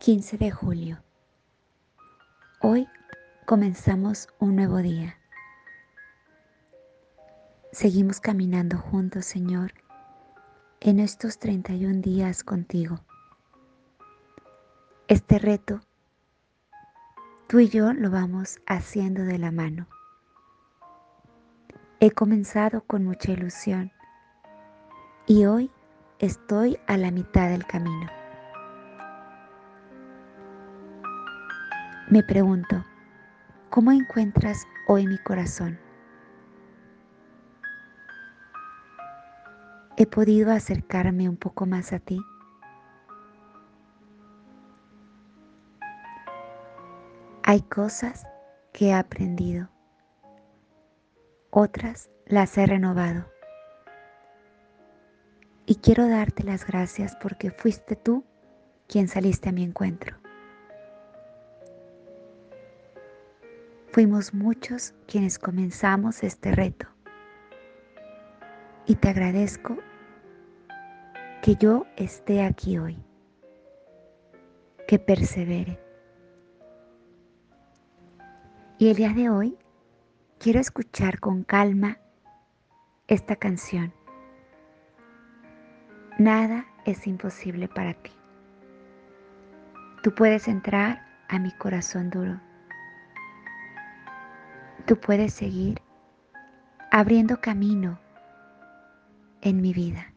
15 de julio. Hoy comenzamos un nuevo día. Seguimos caminando juntos, Señor, en estos 31 días contigo. Este reto, tú y yo lo vamos haciendo de la mano. He comenzado con mucha ilusión y hoy estoy a la mitad del camino. Me pregunto, ¿cómo encuentras hoy mi corazón? ¿He podido acercarme un poco más a ti? Hay cosas que he aprendido, otras las he renovado. Y quiero darte las gracias porque fuiste tú quien saliste a mi encuentro. Fuimos muchos quienes comenzamos este reto. Y te agradezco que yo esté aquí hoy, que persevere. Y el día de hoy quiero escuchar con calma esta canción. Nada es imposible para ti. Tú puedes entrar a mi corazón duro tú puedes seguir abriendo camino en mi vida.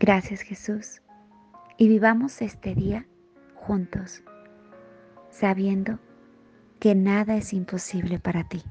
Gracias Jesús y vivamos este día juntos, sabiendo que nada es imposible para ti.